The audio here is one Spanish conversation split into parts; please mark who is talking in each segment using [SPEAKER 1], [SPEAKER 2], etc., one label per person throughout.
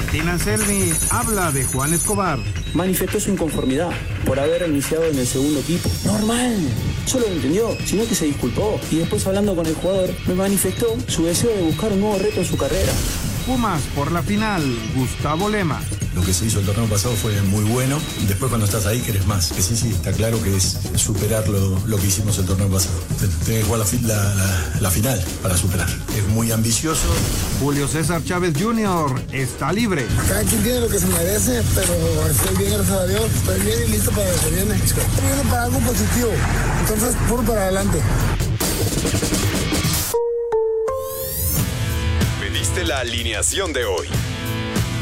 [SPEAKER 1] Martín Anselmi habla de Juan Escobar.
[SPEAKER 2] Manifestó su inconformidad por haber iniciado en el segundo equipo. Normal. Solo lo entendió, sino que se disculpó. Y después hablando con el jugador, me manifestó su deseo de buscar un nuevo reto en su carrera.
[SPEAKER 1] Pumas por la final, Gustavo Lema.
[SPEAKER 3] Lo que se hizo el torneo pasado fue muy bueno. Después cuando estás ahí querés más. Que sí, sí, está claro que es superar lo, lo que hicimos el torneo pasado. Tenés que jugar la, la, la, final para superar. Es muy ambicioso.
[SPEAKER 1] Julio César Chávez Jr. está libre.
[SPEAKER 4] Cada quien tiene lo que se merece, pero estoy bien, gracias a Dios. Estoy bien y listo para lo que viene. Estoy viendo para algo positivo. Entonces, puro para adelante.
[SPEAKER 5] Pediste la alineación de hoy.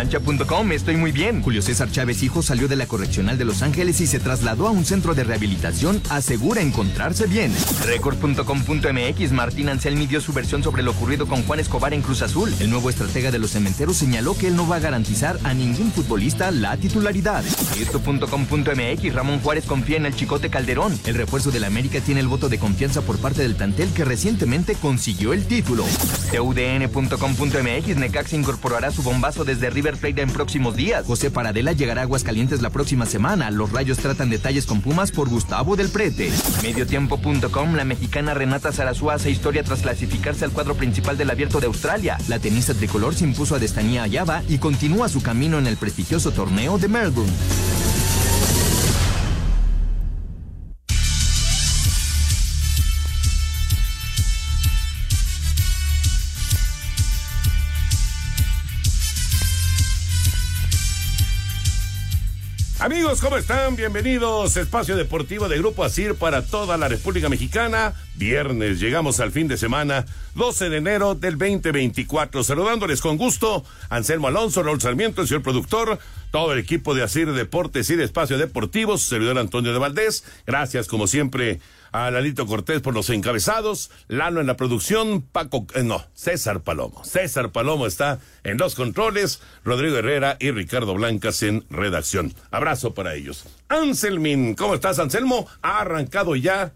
[SPEAKER 6] Cancha.com, estoy muy bien. Julio César Chávez Hijo salió de la correccional de Los Ángeles y se trasladó a un centro de rehabilitación. Asegura encontrarse bien. Record.com.mx, Martín Anselmi dio su versión sobre lo ocurrido con Juan Escobar en Cruz Azul. El nuevo estratega de los cementeros señaló que él no va a garantizar a ningún futbolista la titularidad. Esto.com.mx, Ramón Juárez confía en el Chicote Calderón. El refuerzo de la América tiene el voto de confianza por parte del plantel que recientemente consiguió el título. TUDN.com.mx, Necax incorporará su bombazo desde River Plate en próximos días. José Paradela llegará a Aguascalientes la próxima semana. Los Rayos tratan detalles con Pumas por Gustavo del Prete. Mediotiempo.com, la mexicana Renata Zarazúa hace historia tras clasificarse al cuadro principal del Abierto de Australia. La tenista tricolor se impuso a Destanía Ayaba y continúa su camino en el prestigioso torneo de Melbourne.
[SPEAKER 7] Amigos, ¿cómo están? Bienvenidos. Espacio Deportivo de Grupo Asir para toda la República Mexicana. Viernes, llegamos al fin de semana, 12 de enero del 2024. Saludándoles con gusto, Anselmo Alonso, Raúl Sarmiento, el señor productor, todo el equipo de Asir Deportes y de Espacio Deportivo, su servidor Antonio de Valdés. Gracias, como siempre, a Lalito Cortés por los encabezados, Lalo en la producción, Paco, eh, no, César Palomo. César Palomo está en los controles, Rodrigo Herrera y Ricardo Blancas en redacción. Abrazo para ellos. Anselmin, ¿cómo estás, Anselmo? Ha arrancado ya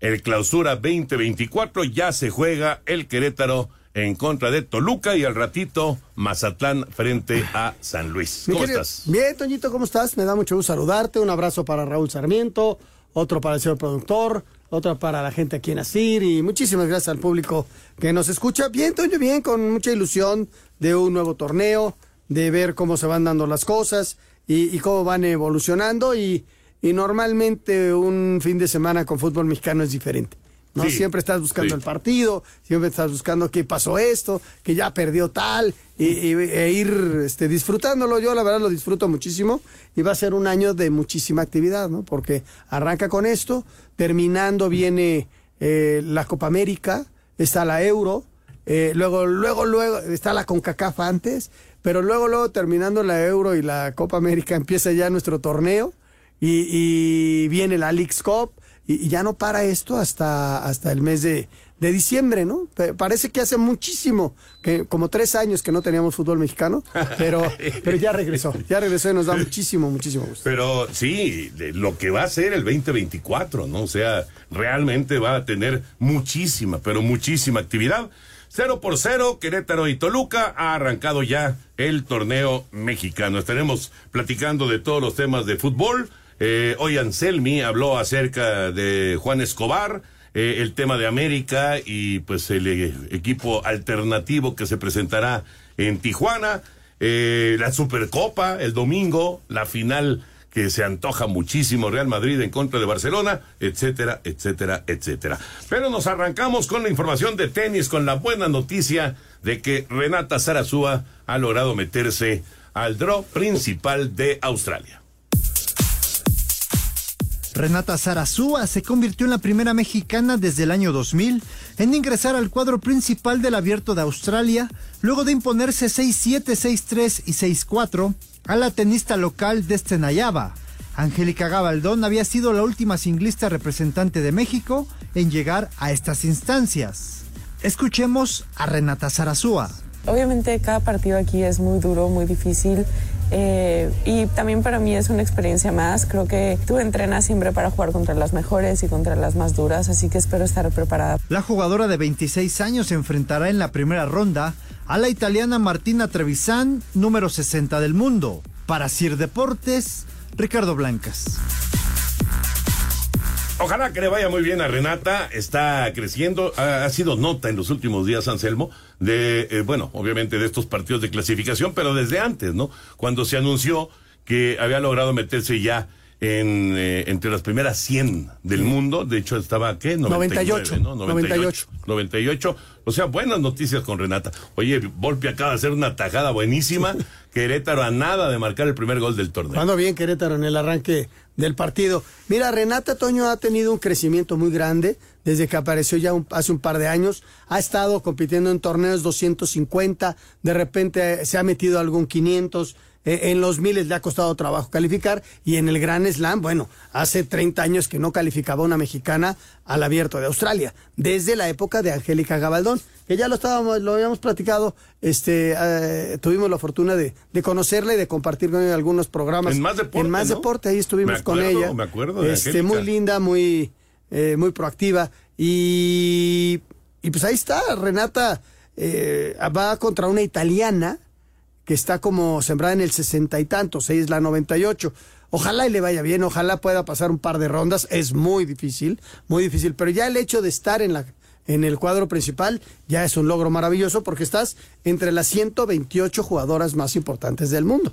[SPEAKER 7] el clausura 2024, ya se juega el Querétaro en contra de Toluca y al ratito Mazatlán frente a San Luis. ¿Cómo estás?
[SPEAKER 8] Bien, Toñito, ¿cómo estás? Me da mucho gusto saludarte. Un abrazo para Raúl Sarmiento, otro para el señor productor, otro para la gente aquí en Asir y muchísimas gracias al público que nos escucha. Bien, Toño, bien, con mucha ilusión de un nuevo torneo, de ver cómo se van dando las cosas y, y cómo van evolucionando y, y, normalmente un fin de semana con fútbol mexicano es diferente. ¿No?
[SPEAKER 7] Sí,
[SPEAKER 8] siempre estás buscando
[SPEAKER 7] sí.
[SPEAKER 8] el partido, siempre estás buscando qué pasó esto, que ya perdió tal, y, y- e ir este, disfrutándolo. Yo la verdad lo disfruto muchísimo y va a ser un año de muchísima actividad, ¿no? Porque arranca con esto, terminando viene eh, la Copa América, está la Euro, eh, luego, luego, luego está la CONCACAF antes, pero luego, luego terminando la Euro y la Copa América empieza ya nuestro torneo y, y viene la Leagues Cup y, y ya no para esto hasta, hasta el mes de, de diciembre, ¿no? Parece que hace muchísimo, que como tres años que no teníamos fútbol mexicano, pero, pero ya regresó, ya regresó y nos da muchísimo, muchísimo gusto.
[SPEAKER 7] Pero sí, lo que va a ser el 2024, ¿no? O sea, realmente va a tener muchísima, pero muchísima actividad. Cero por cero, Querétaro y Toluca ha arrancado ya el torneo mexicano. Estaremos platicando de todos los temas de fútbol. Eh, hoy Anselmi habló acerca de Juan Escobar, eh, el tema de América y pues el eh, equipo alternativo que se presentará en Tijuana, la Supercopa el domingo, la final que se antoja muchísimo Real Madrid en contra de Barcelona, etcétera, etcétera, etcétera. Pero nos arrancamos con la información de tenis, con la buena noticia de que Renata Zarazúa ha logrado meterse al draw principal de Australia.
[SPEAKER 9] Renata Zarazúa se convirtió en la primera mexicana desde el año 2000 en ingresar al cuadro principal del Abierto de Australia, luego de imponerse 6-7, 6-3 y 6-4 a la tenista local de Nayaba. Angélica Gabaldón había sido la última singlista representante de México en llegar a estas instancias. Escuchemos a Renata Zarazúa.
[SPEAKER 10] Obviamente cada partido aquí es muy duro, muy difícil. Eh, y también para mí es una experiencia más. Creo que tú entrenas siempre para jugar contra las mejores y contra las más duras, así que espero estar preparada.
[SPEAKER 9] La jugadora de 26 años se enfrentará en la primera ronda a la italiana Martina Trevisan, número 60 del mundo. Para Sir Deportes, Ricardo Blancas.
[SPEAKER 7] Ojalá que le vaya muy bien a Renata, está creciendo, ha, sido nota en los últimos días, Anselmo, de, eh, bueno, obviamente de estos partidos de clasificación, pero desde antes, ¿no? Cuando se anunció que había logrado meterse ya en, eh, entre las primeras 100 del mundo. De hecho, estaba, ¿qué?
[SPEAKER 8] 98. ¿no? 98.
[SPEAKER 7] 98. O sea, buenas noticias con Renata. Oye, Volpi acaba de hacer una tajada buenísima. Querétaro a nada de marcar el primer gol del torneo.
[SPEAKER 8] Cuando bien Querétaro en el arranque del partido. Mira, Renata Toño ha tenido un crecimiento muy grande desde que apareció ya hace un par de años. Ha estado compitiendo en torneos 250, de repente se ha metido algún 500 eh, en los miles le ha costado trabajo calificar y en el Gran Slam, bueno, hace 30 años que no calificaba una mexicana al abierto de Australia, desde la época de Angélica Gabaldón, que ya lo estábamos, lo habíamos platicado, este, eh, tuvimos la fortuna de, de conocerla y de compartir con ella algunos programas.
[SPEAKER 7] En más deporte.
[SPEAKER 8] En más deporte, ahí estuvimos con ella.
[SPEAKER 7] Me acuerdo de
[SPEAKER 8] este, muy linda, muy, eh, muy proactiva. Y, y pues ahí está, Renata va contra una italiana que está como sembrada en el sesenta y tantos, ella es la 98. Ojalá y le vaya bien, ojalá pueda pasar un par de rondas, es muy difícil, muy difícil, pero ya el hecho de estar en la en el cuadro principal ya es un logro maravilloso porque estás entre las 128 jugadoras más importantes del mundo.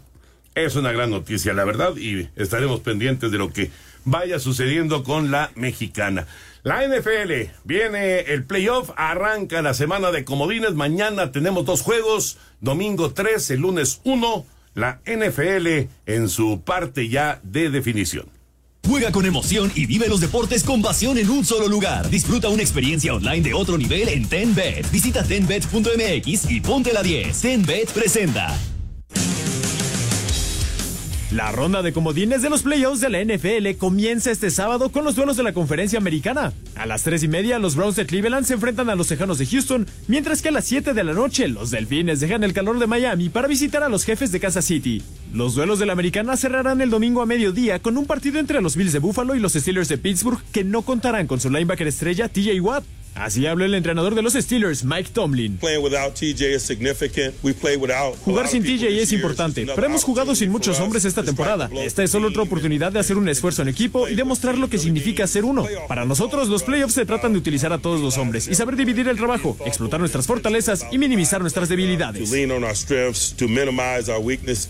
[SPEAKER 7] Es una gran noticia, la verdad, y estaremos pendientes de lo que vaya sucediendo con la mexicana. La NFL, viene el playoff, arranca la semana de comodines, mañana tenemos dos juegos, domingo 3, el lunes 1, la NFL en su parte ya de definición.
[SPEAKER 11] Juega con emoción y vive los deportes con pasión en un solo lugar. Disfruta una experiencia online de otro nivel en TenBet. Visita tenbet.mx y ponte la 10. TenBet presenta.
[SPEAKER 12] La ronda de comodines de los playoffs de la NFL comienza este sábado con los duelos de la conferencia americana. A las 3 y media, los Browns de Cleveland se enfrentan a los Tejanos de Houston, mientras que a las 7 de la noche, los Delfines dejan el calor de Miami para visitar a los jefes de Kansas City. Los duelos de la americana cerrarán el domingo a mediodía con un partido entre los Bills de Buffalo y los Steelers de Pittsburgh que no contarán con su linebacker estrella TJ Watt. Así habló el entrenador de los Steelers, Mike Tomlin. Jugar sin TJ es importante, pero hemos jugado sin muchos hombres esta temporada. Esta es solo otra oportunidad de hacer un esfuerzo en equipo y demostrar lo que significa ser uno. Para nosotros, los playoffs se tratan de utilizar a todos los hombres y saber dividir el trabajo, explotar nuestras fortalezas y minimizar nuestras debilidades.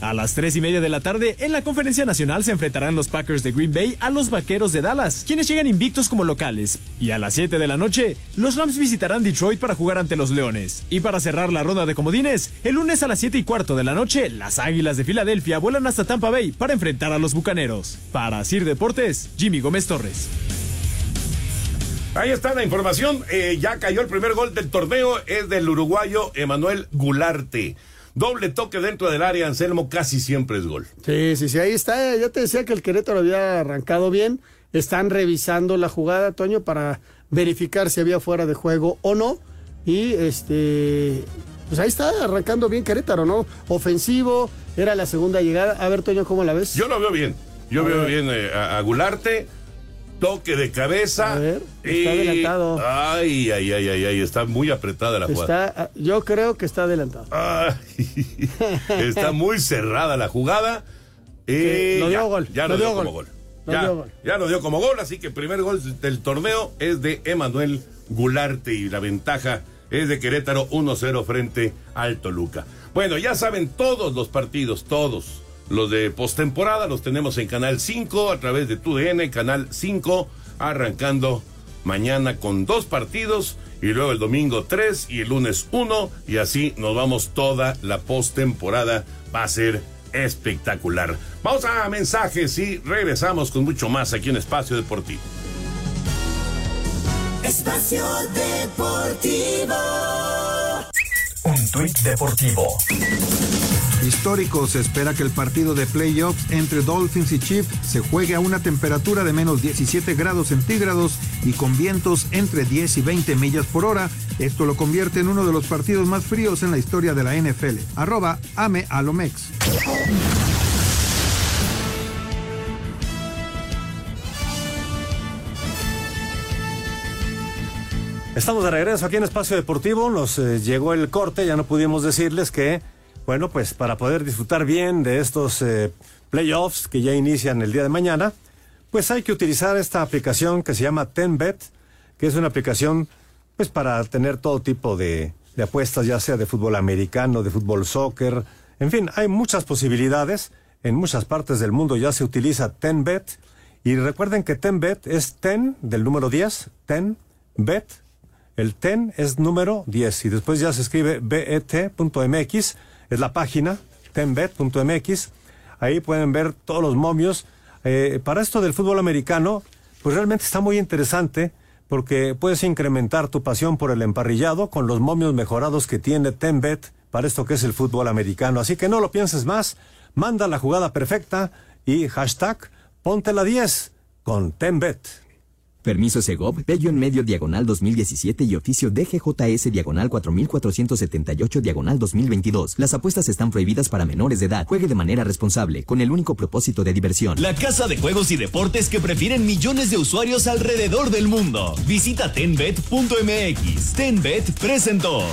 [SPEAKER 12] A las tres y media de la tarde, en la conferencia nacional se enfrentarán los Packers de Green Bay a los Vaqueros de Dallas, quienes llegan invictos como locales. Y a las 7 de la noche, los Rams visitarán Detroit para jugar ante los Leones. Y para cerrar la ronda de comodines, el lunes a las 7 y cuarto de la noche, las Águilas de Filadelfia vuelan hasta Tampa Bay para enfrentar a los Bucaneros. Para Sir Deportes, Jimmy Gómez Torres.
[SPEAKER 7] Ahí está la información. Eh, ya cayó el primer gol del torneo. Es del uruguayo Emanuel Gularte. Doble toque dentro del área, Anselmo, casi siempre es gol.
[SPEAKER 8] Sí, sí, sí, ahí está. Ya te decía que el Querétaro había arrancado bien. Están revisando la jugada, Toño, para verificar si había fuera de juego o no. Y este, pues ahí está arrancando bien Querétaro, ¿no? Ofensivo, era la segunda llegada. A ver, Toño, ¿cómo la ves?
[SPEAKER 7] Yo lo veo bien. Yo veo bien eh, a, Gularte. Toque de cabeza.
[SPEAKER 8] A ver, está adelantado.
[SPEAKER 7] Ay, ay, ay, ay, ay, está muy apretada la jugada.
[SPEAKER 8] Está, yo creo que está adelantado.
[SPEAKER 7] está muy cerrada la jugada.
[SPEAKER 8] Eh, lo dio gol.
[SPEAKER 7] Ya lo, dio, como gol ya, lo dio como gol, así que el primer gol del torneo es de Emanuel Gularte y la ventaja es de Querétaro 1-0 frente al Toluca. Bueno, ya saben todos los partidos, todos los de postemporada los tenemos en Canal 5 a través de TUDN, Canal 5, arrancando mañana con dos partidos y luego el domingo tres y el lunes uno y así nos vamos toda la postemporada. Va a ser espectacular. Vamos a mensajes y regresamos con mucho más aquí en Espacio Deportivo.
[SPEAKER 13] Espacio Deportivo.
[SPEAKER 14] Deportivo.
[SPEAKER 1] Histórico, se espera que el partido de playoffs entre Dolphins y Chiefs se juegue a una temperatura de menos 17 grados centígrados y con vientos entre 10 y 20 millas por hora. Esto lo convierte en uno de los partidos más fríos en la historia de la NFL. Arroba Ame Alomex.
[SPEAKER 15] Estamos de regreso aquí en Espacio Deportivo. Nos eh, llegó el corte, ya no pudimos decirles que, bueno, pues para poder disfrutar bien de estos eh, playoffs que ya inician el día de mañana, pues hay que utilizar esta aplicación que se llama TenBet, que es una aplicación pues para tener todo tipo de, de apuestas, ya sea de fútbol americano, de fútbol soccer, en fin, hay muchas posibilidades. En muchas partes del mundo ya se utiliza TenBet. Y recuerden que TenBet es ten del número 10, TenBet. El TEN es número 10 y después ya se escribe bet.mx, es la página tenbet.mx. Ahí pueden ver todos los momios. Eh, para esto del fútbol americano, pues realmente está muy interesante porque puedes incrementar tu pasión por el emparrillado con los momios mejorados que tiene Tenbet para esto que es el fútbol americano. Así que no lo pienses más, manda la jugada perfecta y hashtag ponte la 10 con Tenbet.
[SPEAKER 16] Permiso Segov, Bello en medio diagonal 2017 y oficio DGJS diagonal 4478 diagonal 2022. Las apuestas están prohibidas para menores de edad. Juegue de manera responsable, con el único propósito de diversión.
[SPEAKER 11] La casa de juegos y deportes que prefieren millones de usuarios alrededor del mundo. Visita tenbet.mx. Tenbet presentó.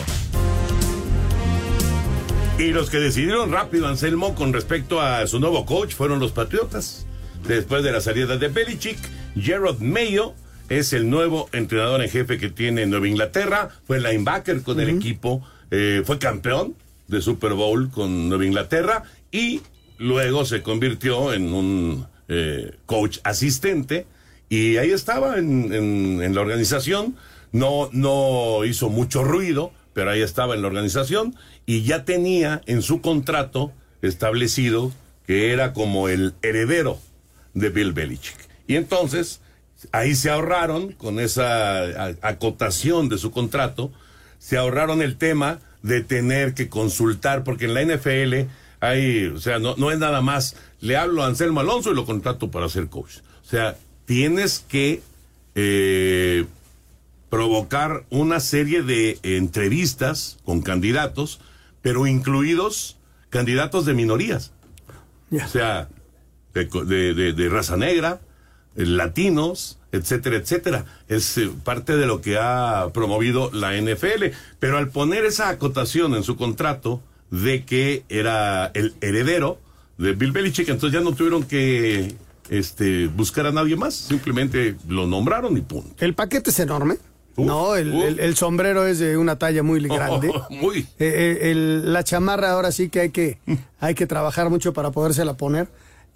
[SPEAKER 7] Y los que decidieron rápido, Anselmo, con respecto a su nuevo coach fueron los Patriotas. Después de la salida de Belichick, Gerard Mayo es el nuevo entrenador en jefe que tiene Nueva Inglaterra. Fue linebacker con el equipo, eh, fue campeón de Super Bowl con Nueva Inglaterra y luego se convirtió en un eh, coach asistente y ahí estaba en, en- en la organización. No, no hizo mucho ruido, pero ahí estaba en la organización y ya tenía en su contrato establecido que era como el heredero de Bill Belichick. Y entonces, ahí se ahorraron, con esa acotación de su contrato, se ahorraron el tema de tener que consultar, porque en la NFL hay, o sea, no, no es nada más, le hablo a Anselmo Alonso y lo contrato para ser coach. O sea, tienes que eh, provocar una serie de entrevistas con candidatos, pero incluidos candidatos de minorías. O sea, de, de- de- de raza negra, latinos, etcétera, etcétera. Es eh, parte de lo que ha promovido la NFL. Pero al poner esa acotación en su contrato de que era el heredero de Bill Belichick, entonces ya no tuvieron que este, buscar a nadie más. Simplemente lo nombraron y punto.
[SPEAKER 8] El paquete es enorme. no, el, el- el sombrero es de una talla muy grande.
[SPEAKER 7] muy.
[SPEAKER 8] Eh, eh, el- la chamarra ahora sí que hay que hay que trabajar mucho para podérsela poner.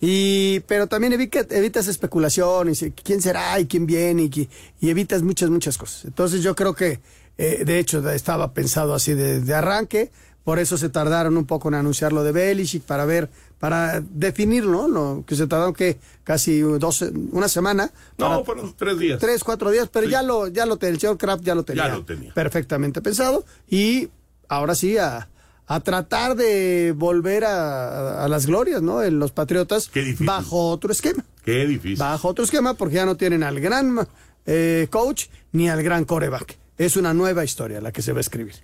[SPEAKER 8] Y, pero también evita- evitas especulaciones, y quién será y quién viene y, y evitas muchas, muchas cosas. Entonces yo creo que, eh, de hecho, estaba pensado así de, de arranque, por eso se tardaron un poco en anunciar lo de Belichick para ver, para definirlo, ¿no? que se tardaron que casi dos, una semana.
[SPEAKER 7] No, fueron tres días.
[SPEAKER 8] Tres, cuatro días, pero ya lo, ya lo tenía, el señor Kraft ya lo tenía.
[SPEAKER 7] Ya lo tenía.
[SPEAKER 8] Perfectamente pensado. Y ahora sí, a, a tratar de volver a, a las glorias, ¿no? En los Patriotas. Bajo otro esquema.
[SPEAKER 7] Qué difícil.
[SPEAKER 8] Bajo otro esquema, porque ya no tienen al gran eh, coach ni al gran coreback. Es una nueva historia la que se va a escribir.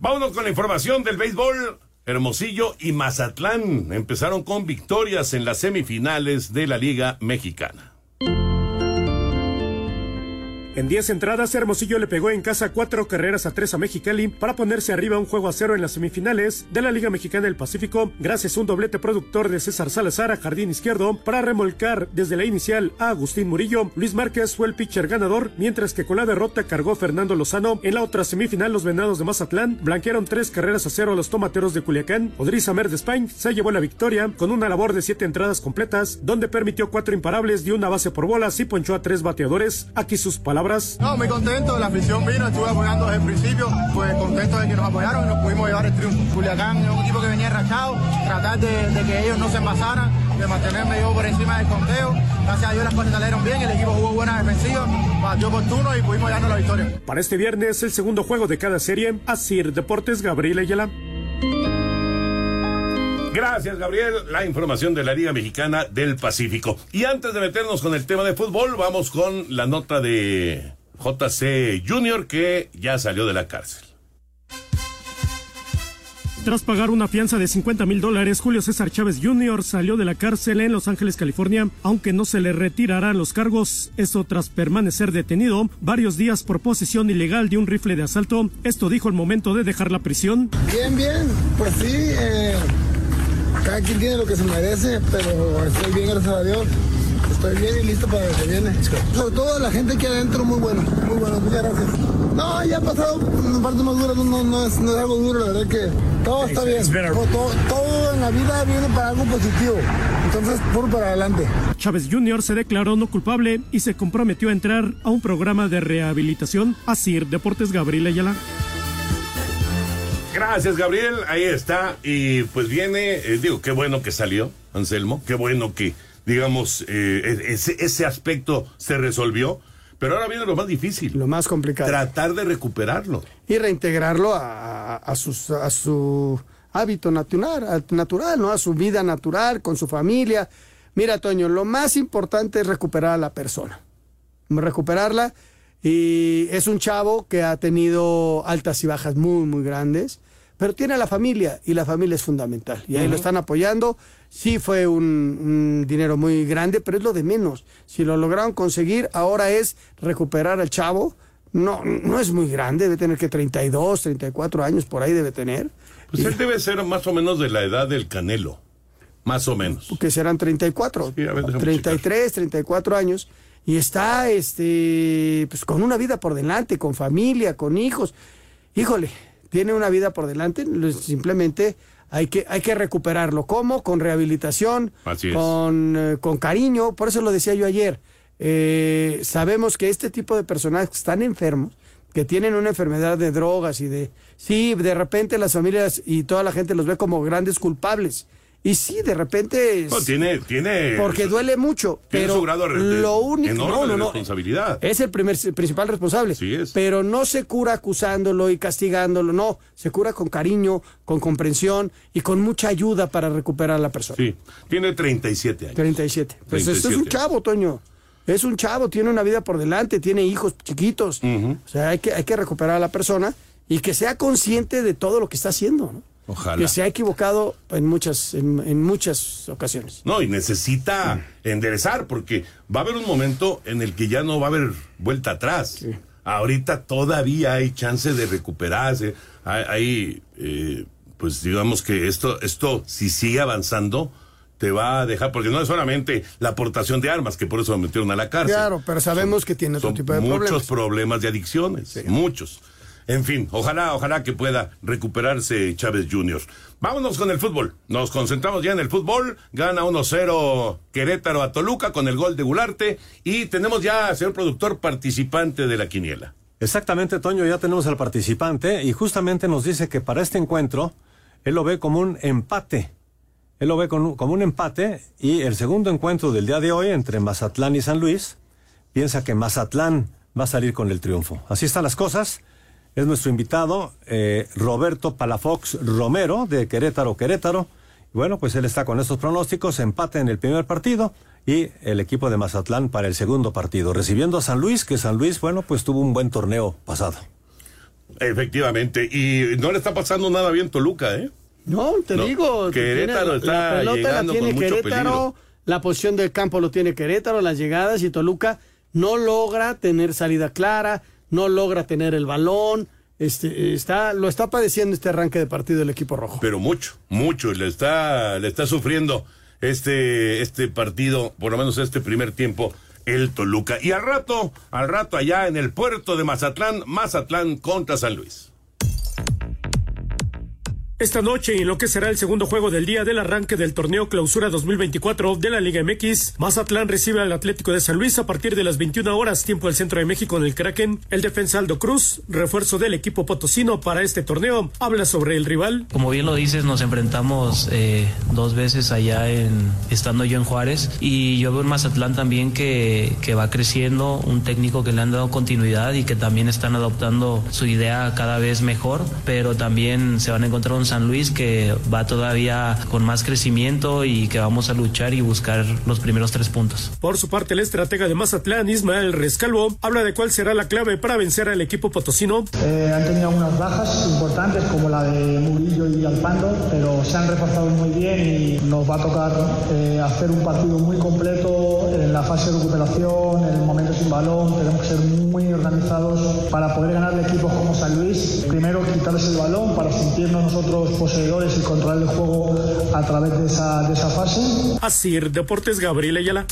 [SPEAKER 7] Vámonos con la información del béisbol. Hermosillo y Mazatlán empezaron con victorias en las semifinales de la Liga Mexicana.
[SPEAKER 17] En 10 entradas, Hermosillo le pegó en casa cuatro carreras a tres a Mexicali para ponerse arriba un juego a cero en las semifinales de la Liga Mexicana del Pacífico, gracias a un doblete productor de César Salazar a jardín izquierdo para remolcar desde la inicial a Agustín Murillo. Luis Márquez fue el pitcher ganador, mientras que con la derrota cargó Fernando Lozano. En la otra semifinal, los Venados de Mazatlán blanquearon tres carreras a cero a los Tomateros de Culiacán. Odriza Mer de Spain se llevó la victoria con una labor de siete entradas completas, donde permitió cuatro imparables, dio una base por bolas y ponchó a tres bateadores. Aquí sus palabras palabras.
[SPEAKER 18] No, muy contento, la afición vino, estuve apoyando desde el principio, pues contento de que nos apoyaron y nos pudimos llevar el triunfo. Culiacán es un equipo que venía rachado, tratar de, de que ellos no se envasaran, de mantenerme yo por encima del conteo. Gracias a Dios las cosas salieron bien, el equipo jugó buena defensiva, batió oportuno y pudimos llevarnos la victoria.
[SPEAKER 17] Para este viernes, el segundo juego de cada serie, Asir Deportes Gabriel Ayala.
[SPEAKER 7] Gracias, Gabriel. La información de la Liga Mexicana del Pacífico. Y antes de meternos con el tema de fútbol, vamos con la nota de JC Junior que ya salió de la cárcel.
[SPEAKER 17] Tras pagar una fianza de 50 mil dólares, Julio César Chávez Jr. salió de la cárcel en Los Ángeles, California, aunque no se le retirarán los cargos. Esto tras permanecer detenido varios días por posesión ilegal de un rifle de asalto. Esto dijo el momento de dejar la prisión.
[SPEAKER 4] Bien, bien, pues sí, eh, cada quien tiene lo que se merece, pero estoy bien, gracias a Dios. Estoy bien y listo para lo que viene. Sobre todo la gente que adentro, muy bueno, muy bueno, muchas gracias. No, ya ha pasado una parte más dura, no, no, no es, no es algo duro, la verdad que todo está bien. Todo, todo, en la vida viene para algo positivo. Entonces, puro para adelante.
[SPEAKER 17] Chávez Jr. se declaró no culpable y se comprometió a entrar a un programa de rehabilitación. Así, Deportes Gabriel Ayala.
[SPEAKER 7] Gracias, Gabriel. Ahí está. Y pues viene, eh, digo, qué bueno que salió, Anselmo. Qué bueno que, digamos, eh, ese, ese aspecto se resolvió. Pero ahora viene lo más difícil.
[SPEAKER 8] Lo más complicado.
[SPEAKER 7] Tratar de recuperarlo.
[SPEAKER 8] Y reintegrarlo a, a, sus, a su hábito natural, natural, ¿no? A su vida natural, con su familia. Mira, Toño, lo más importante es recuperar a la persona. Recuperarla. Y es un chavo que ha tenido altas y bajas muy, muy grandes pero tiene a la familia y la familia es fundamental. Y ahí lo están apoyando. Sí fue un, un, dinero muy grande, pero es lo de menos. Si lo lograron conseguir, ahora es recuperar al chavo. No, no es muy grande, debe tener que 32, 34 años, por ahí debe tener.
[SPEAKER 7] Pues y, él debe ser más o menos de la edad del Canelo, más o menos.
[SPEAKER 8] Que serán 34, sí, 33, 34 años. Y está este, pues, con una vida por delante, con familia, con hijos. Híjole, tiene una vida por delante, simplemente hay que, hay que recuperarlo. ¿Cómo? Con rehabilitación, con, eh, con cariño. Por eso lo decía yo ayer. Eh, sabemos que este tipo de personajes están enfermos, que tienen una enfermedad de drogas y de... Sí, de repente las familias y toda la gente los ve como grandes culpables. Y sí, de repente. Es,
[SPEAKER 7] no, tiene, tiene.
[SPEAKER 8] Porque duele mucho.
[SPEAKER 7] Tiene
[SPEAKER 8] pero
[SPEAKER 7] su grado de,
[SPEAKER 8] lo único.
[SPEAKER 7] No, no,
[SPEAKER 8] no,
[SPEAKER 7] responsabilidad.
[SPEAKER 8] Es el primer, el principal responsable.
[SPEAKER 7] Sí es.
[SPEAKER 8] Pero no se cura acusándolo y castigándolo. No. Se cura con cariño, con comprensión y con mucha ayuda para recuperar a la persona.
[SPEAKER 7] Sí. Tiene 37 años.
[SPEAKER 8] 37. Pues 37 este es un chavo, Toño. Es un chavo, tiene una vida por delante, tiene hijos chiquitos. Uh -huh. O sea, hay que, hay que recuperar a la persona y que sea consciente de todo lo que está haciendo, ¿no?
[SPEAKER 7] Ojalá.
[SPEAKER 8] Que se ha equivocado en muchas, en, en muchas ocasiones.
[SPEAKER 7] No, y necesita enderezar, porque va a haber un momento en el que ya no va a haber vuelta atrás. Sí. Ahorita todavía hay chance de recuperarse. Hay, hay eh, pues digamos que esto, esto, si sigue avanzando, te va a dejar, porque no es solamente la aportación de armas, que por eso lo metieron a la cárcel.
[SPEAKER 8] Claro, pero sabemos
[SPEAKER 7] son,
[SPEAKER 8] que tiene otro tipo de
[SPEAKER 7] muchos
[SPEAKER 8] problemas.
[SPEAKER 7] problemas de adicciones, sí. muchos. En fin, ojalá, ojalá que pueda recuperarse Chávez Jr. Vámonos con el fútbol. Nos concentramos ya en el fútbol. Gana 1-0 Querétaro a Toluca con el gol de Gularte. Y tenemos ya, señor productor, participante de la quiniela.
[SPEAKER 15] Exactamente, Toño, ya tenemos al participante y justamente nos dice que para este encuentro él lo ve como un empate. Él lo ve como un empate y el segundo encuentro del día de hoy entre Mazatlán y San Luis piensa que Mazatlán va a salir con el triunfo. Así están las cosas es nuestro invitado, eh, Roberto Palafox Romero, de Querétaro, Querétaro. Bueno, pues él está con estos pronósticos, empate en el primer partido y el equipo de Mazatlán para el segundo partido, recibiendo a San Luis, que San Luis, bueno, pues tuvo un buen torneo pasado.
[SPEAKER 7] Efectivamente, y no le está pasando nada bien Toluca, ¿eh?
[SPEAKER 8] No, te
[SPEAKER 7] No,
[SPEAKER 8] digo.
[SPEAKER 7] Querétaro
[SPEAKER 8] tiene-
[SPEAKER 7] está
[SPEAKER 8] la pelota
[SPEAKER 7] llegando
[SPEAKER 8] la tiene
[SPEAKER 7] con mucho
[SPEAKER 8] Querétaro,
[SPEAKER 7] peligro.
[SPEAKER 8] la posición del campo lo tiene Querétaro, las llegadas y Toluca no logra tener salida clara, no logra tener el balón, este, está, lo está padeciendo este arranque de partido del equipo rojo.
[SPEAKER 7] Pero mucho, mucho. Le está, le está sufriendo este, este partido, por lo menos este primer tiempo, el Toluca. Y al rato, al rato allá en el puerto de Mazatlán, Mazatlán contra San Luis.
[SPEAKER 17] Esta noche, en lo que será el segundo juego del día del arranque del torneo Clausura 2024 de la Liga MX, Mazatlán recibe al Atlético de San Luis a partir de las 21 horas, tiempo del centro de México en el Kraken. El defensa Aldo Cruz, refuerzo del equipo potosino para este torneo, habla sobre el rival.
[SPEAKER 19] Como bien lo dices, nos enfrentamos eh, dos veces allá en estando yo en Juárez y yo veo en Mazatlán también que, que va creciendo, un técnico que le han dado continuidad y que también están adoptando su idea cada vez mejor, pero también se van a encontrar un San Luis que va todavía con más crecimiento y que vamos a luchar y buscar los primeros tres puntos.
[SPEAKER 17] Por su parte, el estratega de Mazatlán, Ismael Rescalvo, habla de cuál será la clave para vencer al equipo potosino.
[SPEAKER 20] Eh, han tenido algunas bajas importantes como la de Murillo y Alpando, pero se han reforzado muy bien y nos va a tocar eh, hacer un partido muy completo en la fase de recuperación, en el momento sin balón. Tenemos que ser muy organizados para poder ganarle equipos como San Luis. Primero quitarles el balón para sentirnos nosotros poseedores y controlar el juego a través de esa, de esa fase.
[SPEAKER 17] Así, Deportes Gabriel Ayala.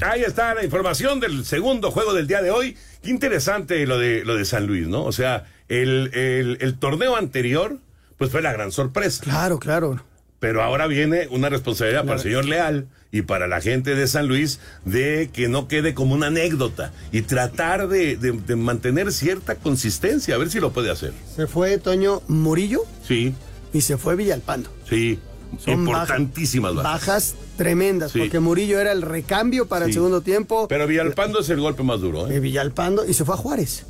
[SPEAKER 7] Ahí está la información del segundo juego del día de hoy. Qué interesante lo de, lo de San Luis, ¿no? O sea, el, el, el torneo anterior, pues fue la gran sorpresa.
[SPEAKER 8] Claro, claro.
[SPEAKER 7] Pero ahora viene una responsabilidad para el señor Leal y para la gente de San Luis de que no quede como una anécdota y tratar de, de- de mantener cierta consistencia, a ver si lo puede hacer.
[SPEAKER 8] Se fue Toño Murillo
[SPEAKER 7] Sí,
[SPEAKER 8] y se fue Villalpando.
[SPEAKER 7] sí.
[SPEAKER 8] Son
[SPEAKER 7] Importantísimas bajas.
[SPEAKER 8] Bajas tremendas,
[SPEAKER 7] Sí.
[SPEAKER 8] porque Murillo era el recambio para el segundo tiempo.
[SPEAKER 7] Pero Villalpando es el golpe más duro, ¿eh?
[SPEAKER 8] Eh, Villalpando y se fue a Juárez.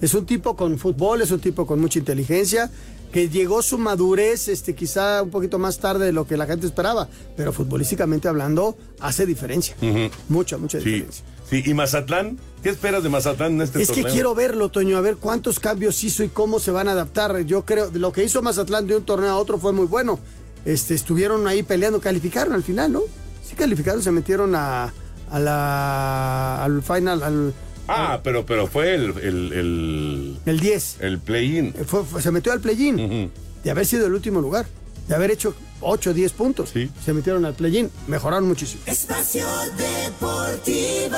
[SPEAKER 8] Es un tipo con fútbol, es un tipo con mucha inteligencia, que llegó su madurez este, quizá un poquito más tarde de lo que la gente esperaba, pero futbolísticamente hablando hace diferencia.
[SPEAKER 7] Ujú.
[SPEAKER 8] Mucha, mucha
[SPEAKER 7] Sí,
[SPEAKER 8] diferencia.
[SPEAKER 7] sí. ¿Y Mazatlán? ¿Qué esperas de Mazatlán en este
[SPEAKER 8] Es que quiero verlo, Toño, a ver cuántos cambios hizo y cómo se van a adaptar. Yo creo, lo que hizo Mazatlán de un torneo a otro fue muy bueno. Este, estuvieron ahí peleando, calificaron al final, ¿no? Sí calificaron, se metieron a, a la, al final, al,
[SPEAKER 7] Ah, pero, pero fue el, el, el,
[SPEAKER 8] el 10.
[SPEAKER 7] el play-in.
[SPEAKER 8] Fue- fue- se metió al play-in de haber sido el último lugar, de haber hecho 8 o 10 puntos. Se metieron al play-in, mejoraron muchísimo.
[SPEAKER 13] Espacio Deportivo.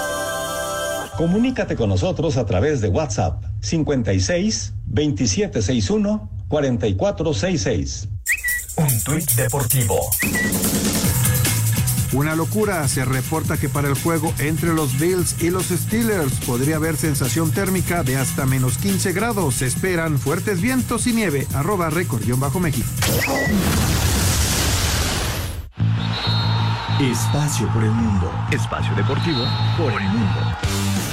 [SPEAKER 21] Comunícate con nosotros a través de WhatsApp 56 2761 4466.
[SPEAKER 14] Un tuit deportivo.
[SPEAKER 1] Una locura. Se reporta que para el juego entre los Bills y los Steelers podría haber sensación térmica de hasta menos 15 grados. Se esperan fuertes vientos y nieve. Arroba récord-méxico.
[SPEAKER 11] Espacio por el mundo. Espacio deportivo por el mundo.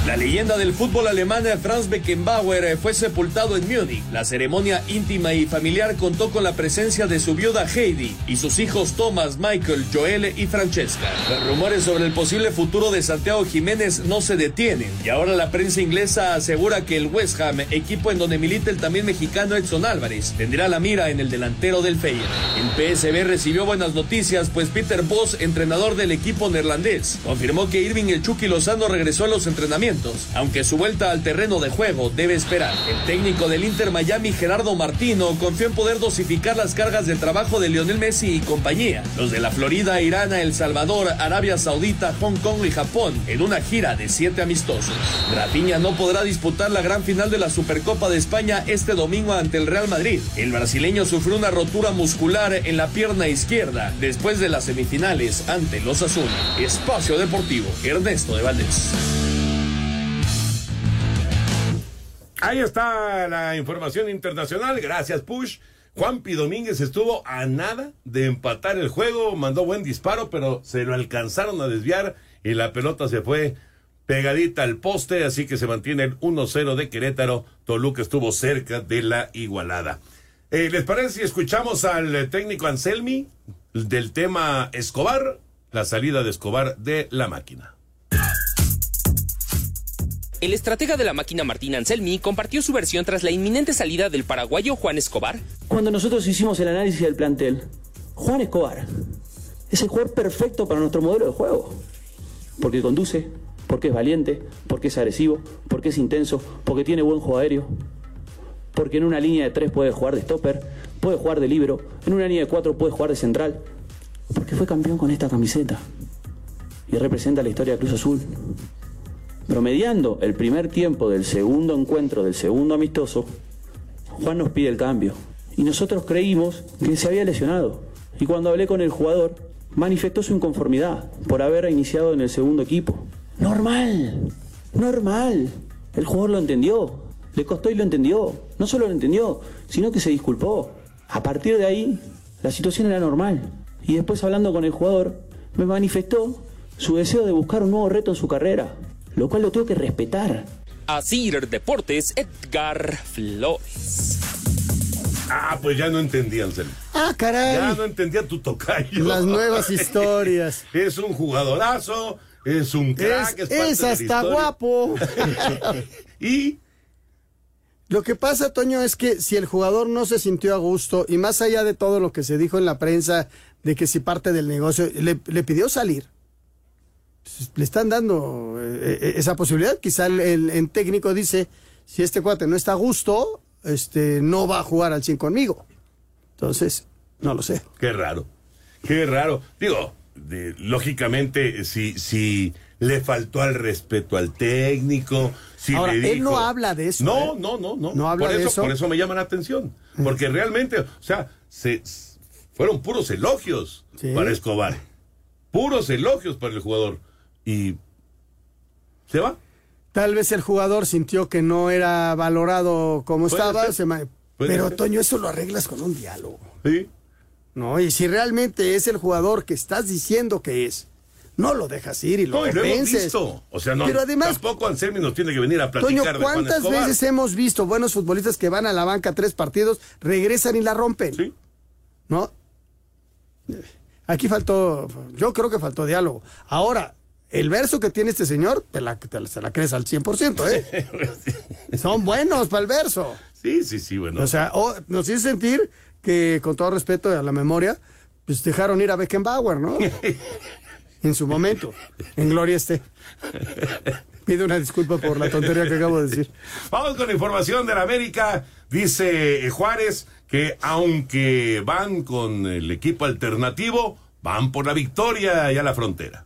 [SPEAKER 22] La leyenda del fútbol alemán Franz Beckenbauer eh, fue sepultado en Múnich. La ceremonia íntima y familiar contó con la presencia de su viuda Heidi y sus hijos Thomas, Michael, Joel y Francesca. Los rumores sobre el posible futuro de Santiago Jiménez no se detienen y ahora la prensa inglesa asegura que el West Ham, equipo en donde milita el también mexicano Edson Álvarez, tendrá la mira en el delantero del Feyenoord. El PSV recibió buenas noticias pues Peter Boss, entrenador del equipo neerlandés, confirmó que Irving el Chucky Lozano regresó a los entrenamientos, aunque su vuelta al terreno de juego debe esperar. El técnico del Inter Miami, Gerardo Martino, confió en poder dosificar las cargas de trabajo de Lionel Messi y compañía. Los de la Florida irán El Salvador, Arabia Saudita, Hong Kong y Japón en una gira de siete amistosos. Rafinha no podrá disputar la gran final de la Supercopa de España este domingo ante el Real Madrid. El brasileño sufrió una rotura muscular en la pierna izquierda después de las semifinales ante los Asuna. Espacio Deportivo, Ernesto de Valdés.
[SPEAKER 7] Ahí está la información internacional. Gracias, Push. Juanpi Domínguez estuvo a nada de empatar el juego, mandó buen disparo, pero se lo alcanzaron a desviar y la pelota se fue pegadita al poste, así que se mantiene el 1-0 de Querétaro. Toluca estuvo cerca de la igualada. Eh, ¿Les parece si escuchamos al eh, técnico Anselmi del tema Escobar? La salida de Escobar de la máquina.
[SPEAKER 23] El estratega de la máquina Martín Anselmi compartió su versión tras la inminente salida del paraguayo Juan Escobar.
[SPEAKER 2] Cuando nosotros hicimos el análisis del plantel, Juan Escobar es el jugador perfecto para nuestro modelo de juego. Porque conduce, porque es valiente, porque es agresivo, porque es intenso, porque tiene buen juego aéreo. Porque en una línea de tres puede jugar de stopper, puede jugar de libero, en una línea de cuatro puede jugar de central. Porque fue campeón con esta camiseta y representa la historia de Cruz Azul. Promediando el primer tiempo del segundo encuentro, del segundo amistoso, Juan nos pide el cambio. Y nosotros creímos que se había lesionado. Y cuando hablé con el jugador, manifestó su inconformidad por haber iniciado en el segundo equipo. Normal, normal. El jugador lo entendió. Le costó y lo entendió. No solo lo entendió, sino que se disculpó. A partir de ahí, la situación era normal. Y después hablando con el jugador, me manifestó su deseo de buscar un nuevo reto en su carrera, lo cual lo tengo que respetar.
[SPEAKER 23] Asir Deportes, Edgar Flores.
[SPEAKER 7] Ah, pues ya no entendía, Anselmo.
[SPEAKER 8] Ah, caray.
[SPEAKER 7] Ya no entendía tu tocayo.
[SPEAKER 8] Las nuevas historias.
[SPEAKER 7] es un jugadorazo, es un crack,
[SPEAKER 8] Es,
[SPEAKER 7] es, parte
[SPEAKER 8] es
[SPEAKER 7] de la
[SPEAKER 8] hasta guapo.
[SPEAKER 7] y
[SPEAKER 8] Lo que pasa, Toño, es que si el jugador no se sintió a gusto, y más allá de todo lo que se dijo en la prensa, de que si parte del negocio, le, le pidió salir. Pues, Le están dando eh, eh, esa posibilidad. Quizá el, el- el técnico dice, si este cuate no está a gusto, este, no va a jugar al 100 conmigo. Entonces, no lo sé.
[SPEAKER 7] Qué raro. Qué raro. Digo, de- lógicamente, si, si le faltó al respeto al técnico, si
[SPEAKER 8] Ahora,
[SPEAKER 7] le
[SPEAKER 8] él no habla de eso,
[SPEAKER 7] No,
[SPEAKER 8] ¿eh?
[SPEAKER 7] no, no, no.
[SPEAKER 8] No habla
[SPEAKER 7] por
[SPEAKER 8] de
[SPEAKER 7] eso,
[SPEAKER 8] eso.
[SPEAKER 7] Por eso me llama la atención. Porque realmente, o sea, se, fueron puros elogios
[SPEAKER 8] Sí.
[SPEAKER 7] para Escobar. Puros elogios para el jugador. Y se va.
[SPEAKER 8] Tal vez el jugador sintió que no era valorado como estaba. se ma- Pero,
[SPEAKER 7] ser.
[SPEAKER 8] Toño, eso lo arreglas con un diálogo.
[SPEAKER 7] Sí.
[SPEAKER 8] No, y si realmente es el jugador que estás diciendo que es, no lo dejas ir y lo
[SPEAKER 7] No, y lo hemos
[SPEAKER 8] convences.
[SPEAKER 7] visto. O sea, no,
[SPEAKER 8] Pero además,
[SPEAKER 7] tampoco Anselmi nos tiene que venir a
[SPEAKER 8] Toño,
[SPEAKER 7] platicar de Juan
[SPEAKER 8] ¿cuántas veces hemos visto buenos futbolistas que van a la banca tres partidos, regresan y la rompen?
[SPEAKER 7] Sí.
[SPEAKER 8] ¿No? Aquí faltó, yo creo que faltó diálogo. Ahora, el verso que tiene este señor, te la, te la- se la crees al 100%, ¿eh? Son buenos para el verso.
[SPEAKER 7] Sí, sí, sí, bueno.
[SPEAKER 8] O sea, nos hizo sentir que, con todo respeto a la memoria, pues dejaron ir a Beckenbauer, ¿no? en su momento. En gloria esté. Pido una disculpa por la tontería que acabo de decir.
[SPEAKER 7] Vamos con información de la América. Dice eh, Juárez que aunque van con el equipo alternativo, van por la victoria y a la frontera.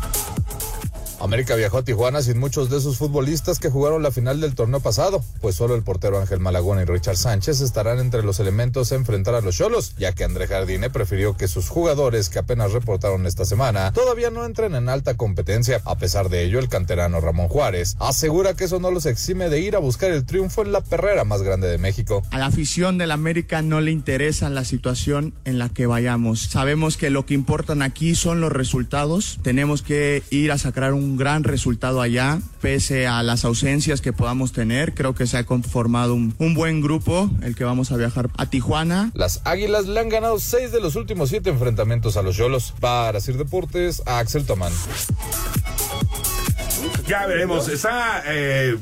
[SPEAKER 24] América viajó a Tijuana sin muchos de sus futbolistas que jugaron la final del torneo pasado, pues solo el portero Ángel Malagón y Richard Sánchez estarán entre los elementos a enfrentar a los Cholos, ya que André Jardine prefirió que sus jugadores que apenas reportaron esta semana todavía no entren en alta competencia. A pesar de ello, el canterano Ramón Juárez asegura que eso no los exime de ir a buscar el triunfo en la perrera más grande de México.
[SPEAKER 25] A la afición del América no le interesa la situación en la que vayamos. Sabemos que lo que importan aquí son los resultados. Tenemos que ir a sacar un gran resultado allá, pese a las ausencias que podamos tener. Creo que se ha conformado un, un buen grupo, el que vamos a viajar a Tijuana.
[SPEAKER 24] Las Águilas le han ganado seis de los últimos siete enfrentamientos a los Cholos. Para Sir Deportes, a Axel Tomán.
[SPEAKER 7] Ya veremos. Está, eh,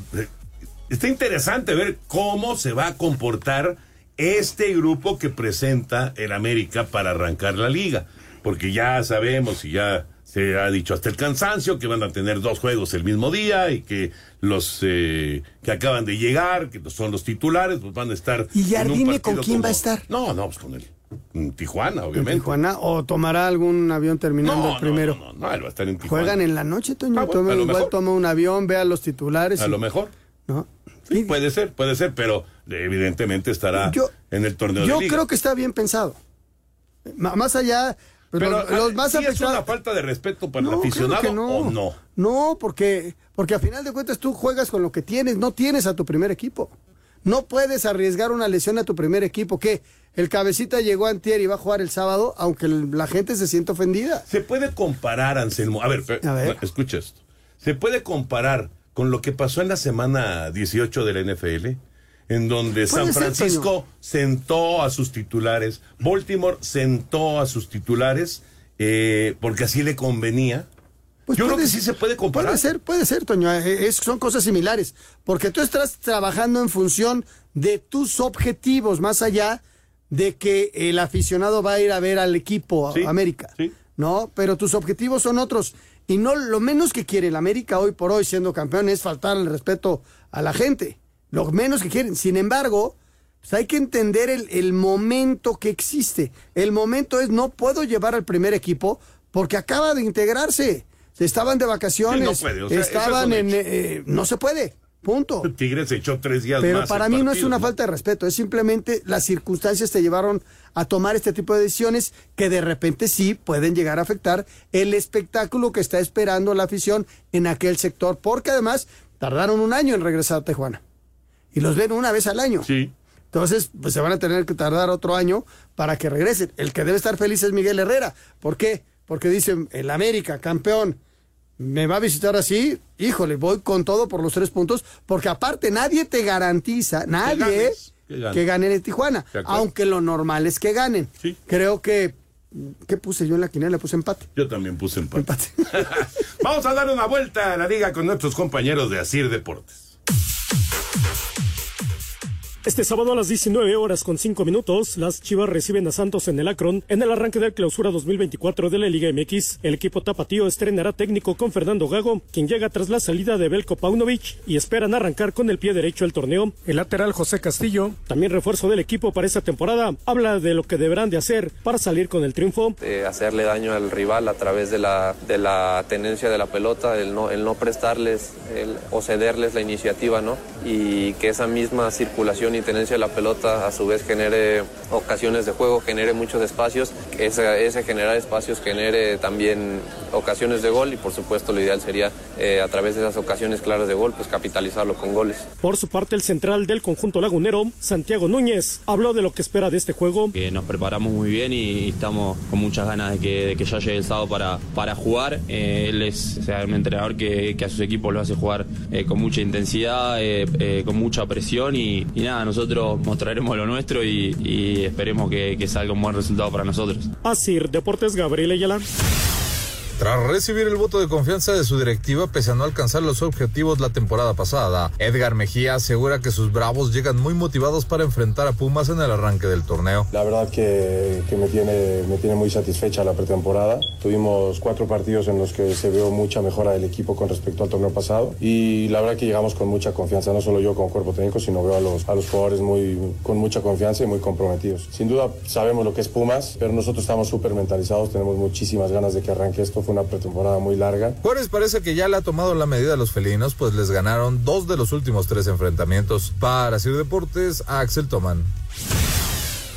[SPEAKER 7] está interesante ver cómo se va a comportar este grupo que presenta el América para arrancar la liga. Porque ya sabemos y ya se ha dicho hasta el cansancio que van a tener dos juegos el mismo día y que los eh, que acaban de llegar, que son los titulares, pues van a estar.
[SPEAKER 8] ¿Y Jardine con quién
[SPEAKER 7] como-
[SPEAKER 8] va a estar?
[SPEAKER 7] No, no, pues con él. En Tijuana,
[SPEAKER 8] ¿En
[SPEAKER 7] obviamente.
[SPEAKER 8] Tijuana? ¿O tomará algún avión terminando
[SPEAKER 7] No,
[SPEAKER 8] el
[SPEAKER 7] no,
[SPEAKER 8] primero?
[SPEAKER 7] No, no, él va a estar en Tijuana.
[SPEAKER 8] Juegan en la noche, Toño.
[SPEAKER 7] Ah, bueno,
[SPEAKER 8] Toma-
[SPEAKER 7] a lo
[SPEAKER 8] igual
[SPEAKER 7] mejor.
[SPEAKER 8] toma un avión, ve a los titulares.
[SPEAKER 7] A
[SPEAKER 8] y-
[SPEAKER 7] lo mejor.
[SPEAKER 8] ¿no?
[SPEAKER 7] Sí, puede ser, puede ser, pero evidentemente estará
[SPEAKER 8] Yo-
[SPEAKER 7] en el torneo
[SPEAKER 8] Yo
[SPEAKER 7] de liga.
[SPEAKER 8] creo que está bien pensado. M- más allá,
[SPEAKER 7] pero
[SPEAKER 8] los, los más
[SPEAKER 7] ¿sí es
[SPEAKER 8] afectados-
[SPEAKER 7] una falta de respeto para
[SPEAKER 8] No,
[SPEAKER 7] el aficionado
[SPEAKER 8] claro no.
[SPEAKER 7] o no?
[SPEAKER 8] No, porque, porque a final de cuentas tú juegas con lo que tienes, no tienes a tu primer equipo. No puedes arriesgar una lesión a tu primer equipo. que El cabecita llegó antier y va a jugar el sábado, aunque la gente se siente ofendida.
[SPEAKER 7] Se puede comparar, Anselmo. A ver,
[SPEAKER 8] A ver.
[SPEAKER 7] escucha esto. Se puede comparar con lo que pasó en la semana 18 de la NFL, en donde San
[SPEAKER 8] ser,
[SPEAKER 7] Francisco sentó a sus titulares, Baltimore sentó a sus titulares, eh, porque así le convenía.
[SPEAKER 8] Pues
[SPEAKER 7] Yo creo que sí se puede comparar.
[SPEAKER 8] Puede ser, puede ser, Toño. Eh, es- son cosas similares. Porque tú estás trabajando en función de tus objetivos, más allá de que el aficionado va a ir a ver al equipo
[SPEAKER 7] Sí,
[SPEAKER 8] América. ¿No? Pero tus objetivos son otros. Y no lo menos que quiere el América hoy por hoy, siendo campeón, es faltar el respeto a la gente. Lo menos que quieren. Sin embargo, pues hay que entender el, el momento que existe. El momento es no puedo llevar al primer equipo porque acaba de integrarse. Estaban de vacaciones.
[SPEAKER 7] Sí, no puede, o sea, eso es
[SPEAKER 8] estaban en... eh, no se puede. Punto.
[SPEAKER 7] Tigres echó tres días
[SPEAKER 8] Pero
[SPEAKER 7] más
[SPEAKER 8] para mí no es una falta de respeto, es simplemente las circunstancias te llevaron a tomar este tipo de decisiones que de repente sí pueden llegar a afectar el espectáculo que está esperando la afición en aquel sector, porque además tardaron un año en regresar a Tijuana y los ven una vez al año.
[SPEAKER 7] Sí.
[SPEAKER 8] Entonces, pues se van a tener que tardar otro año para que regresen. El que debe estar feliz es Miguel Herrera. ¿Por qué? Porque dicen, el América, campeón, me va a visitar así, híjole, voy con todo por los tres puntos, porque aparte nadie te garantiza, nadie
[SPEAKER 7] ganes, que ganes.
[SPEAKER 8] que ganen en Tijuana, aunque lo normal es que ganen. Creo que, ¿qué puse yo en la quiniela? Le puse empate.
[SPEAKER 7] Yo también puse empate. Vamos a dar una vuelta a la liga con nuestros compañeros de Asir Deportes.
[SPEAKER 17] Este sábado a las 19 horas con 5 minutos, las Chivas reciben a Santos en el Akron en el arranque del clausura 2024 de la Liga MX. El equipo tapatío estrenará técnico con Fernando Gago, quien llega tras la salida de Belko Paunovic y esperan arrancar con el pie derecho el torneo. El lateral José Castillo, también refuerzo del equipo para esta temporada, habla de lo que deberán de hacer para salir con el triunfo.
[SPEAKER 26] eh, hacerle daño al rival a través de la, de la tenencia de la pelota, el no, el no prestarles el- o cederles la iniciativa, ¿no? Y que esa misma circulación y tenencia de la pelota a su vez genere ocasiones de juego, genere muchos espacios, que ese, ese generar espacios genere también ocasiones de gol y por supuesto lo ideal sería eh, a través de esas ocasiones claras de gol, pues capitalizarlo con goles.
[SPEAKER 17] Por su parte, el central del conjunto lagunero, Santiago Núñez, habló de lo que espera de este juego.
[SPEAKER 27] que nos preparamos muy bien y estamos con muchas ganas de que, de que ya llegue el sábado para, para jugar. Eh, él es o sea, un entrenador que, que a sus equipos lo hace jugar eh, con mucha intensidad, eh, eh, con mucha presión y, y nada, nosotros mostraremos lo nuestro y, esperemos que, salga un buen resultado para nosotros.
[SPEAKER 17] Asir Deportes Gabriel Ayala.
[SPEAKER 24] Tras recibir el voto de confianza de su directiva pese a no alcanzar los objetivos la temporada pasada, Edgar Mejía asegura que sus bravos llegan muy motivados para enfrentar a Pumas en el arranque del torneo.
[SPEAKER 28] La verdad que, que me, tiene, me tiene muy satisfecha la pretemporada. Tuvimos cuatro partidos en los que se vio mucha mejora del equipo con respecto al torneo pasado y la verdad que llegamos con mucha confianza, no solo yo como cuerpo técnico, sino veo a los, a los jugadores muy, con mucha confianza y muy comprometidos. Sin duda sabemos lo que es Pumas, pero nosotros estamos súper mentalizados, tenemos muchísimas ganas de que arranque esto. Una pretemporada muy larga.
[SPEAKER 24] Juárez parece que ya le ha tomado la medida a los felinos, pues les ganaron dos de los últimos tres enfrentamientos. Para Sir Deportes, Axel Toman.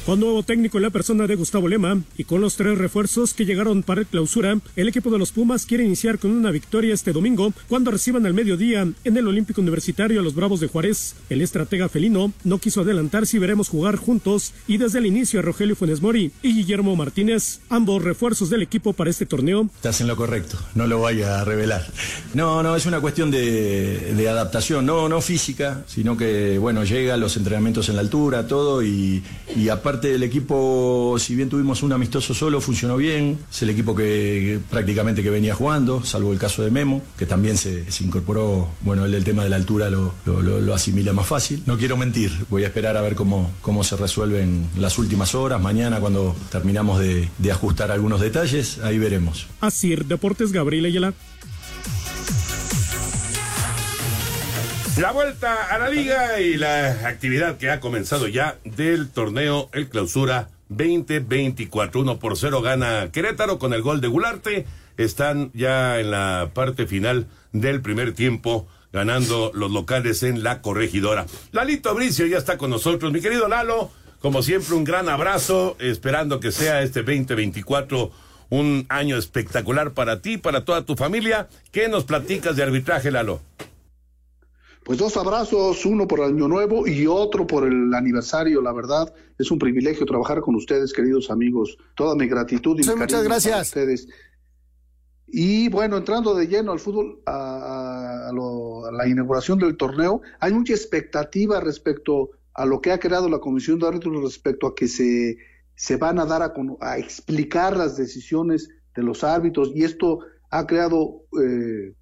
[SPEAKER 17] Con nuevo técnico en la persona de Gustavo Lema y con los tres refuerzos que llegaron para el clausura, el equipo de los Pumas quiere iniciar con una victoria este domingo cuando reciban al mediodía en el Olímpico Universitario a los Bravos de Juárez. El estratega felino no quiso adelantar si veremos jugar juntos y desde el inicio a Rogelio Funes Mori y Guillermo Martínez, ambos refuerzos del equipo para este torneo.
[SPEAKER 29] Estás en lo correcto, no lo vaya a revelar. No, no, es una cuestión de, de adaptación, no, no física, sino que, bueno, llega los entrenamientos en la altura, todo, y, y aparte del equipo, si bien tuvimos un amistoso solo, funcionó bien, es el equipo que, prácticamente que venía jugando, salvo el caso de Memo, que también se, incorporó, bueno, el tema de la altura lo, asimila más fácil. No quiero mentir, voy a esperar a ver cómo, cómo se resuelven las últimas horas, mañana cuando terminamos de, ajustar algunos detalles, ahí veremos.
[SPEAKER 17] Asir Deportes Gabriel Ayala.
[SPEAKER 7] La vuelta a la liga y la actividad que ha comenzado ya del torneo El Clausura 2024. 1 por 0 gana Querétaro con el gol de Gularte. Están ya en la parte final del primer tiempo ganando los locales en la corregidora. Lalito Bricio ya está con nosotros. Mi querido Lalo, como siempre un gran abrazo, esperando que sea este 2024 un año espectacular para ti, para toda tu familia. ¿Qué nos platicas de arbitraje, Lalo?
[SPEAKER 30] Pues dos abrazos, uno por el Año Nuevo y otro por el aniversario, la verdad. Es un privilegio trabajar con ustedes, queridos amigos. Toda mi gratitud y mi
[SPEAKER 8] Sí, muchas
[SPEAKER 30] cariño
[SPEAKER 8] gracias.
[SPEAKER 30] para ustedes. Y bueno, entrando de lleno al fútbol, a, a lo- a la inauguración del torneo, hay mucha expectativa respecto a lo que ha creado la Comisión de Árbitros respecto a que se, se van a dar a, a explicar las decisiones de los árbitros y esto ha creado eh,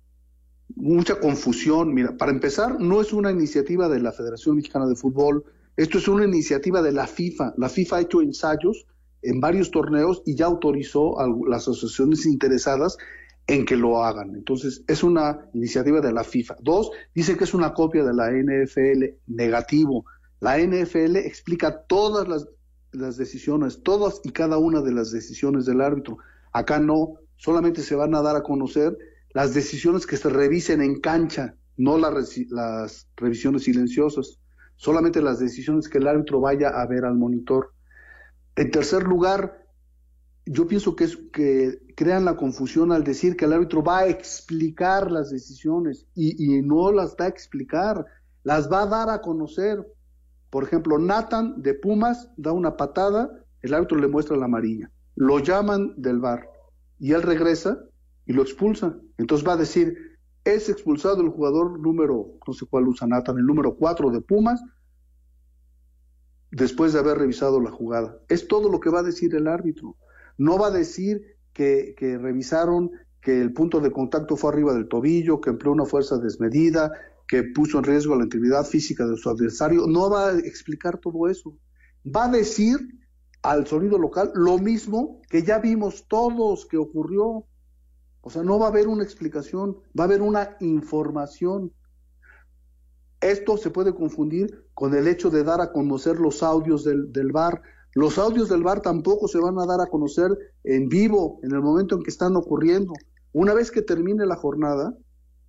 [SPEAKER 30] mucha confusión. Mira, para empezar, no es una iniciativa de la Federación Mexicana de Fútbol, esto es una iniciativa de la FIFA. La FIFA ha hecho ensayos en varios torneos y ya autorizó a las asociaciones interesadas en que lo hagan. Entonces, es una iniciativa de la FIFA. Dos, dice que es una copia de la NFL, negativo. La NFL explica todas las, las decisiones, todas y cada una de las decisiones del árbitro. Acá no, solamente se van a dar a conocer las decisiones que se revisen en cancha, no las revisiones silenciosas, solamente las decisiones que el árbitro vaya a ver al monitor. En tercer lugar, yo pienso que, es, que crean la confusión al decir que el árbitro va a explicar las decisiones y, y no las va a explicar, las va a dar a conocer. Por ejemplo, Nathan de Pumas da una patada, el árbitro le muestra la amarilla, lo llaman del bar y él regresa y lo expulsa. Entonces va a decir, es expulsado el jugador número, no sé cuál usa el número 4 de Pumas, después de haber revisado la jugada. Es todo lo que va a decir el árbitro. No va a decir que, que revisaron que el punto de contacto fue arriba del tobillo, que empleó una fuerza desmedida, que puso en riesgo la integridad física de su adversario, no va a explicar todo eso. Va a decir al sonido local lo mismo que ya vimos todos que ocurrió. O sea, no va a haber una explicación, va a haber una información. Esto se puede confundir con el hecho de dar a conocer los audios del, bar. Los audios del bar tampoco se van a dar a conocer en vivo, en el momento en que están ocurriendo. Una vez que termine la jornada,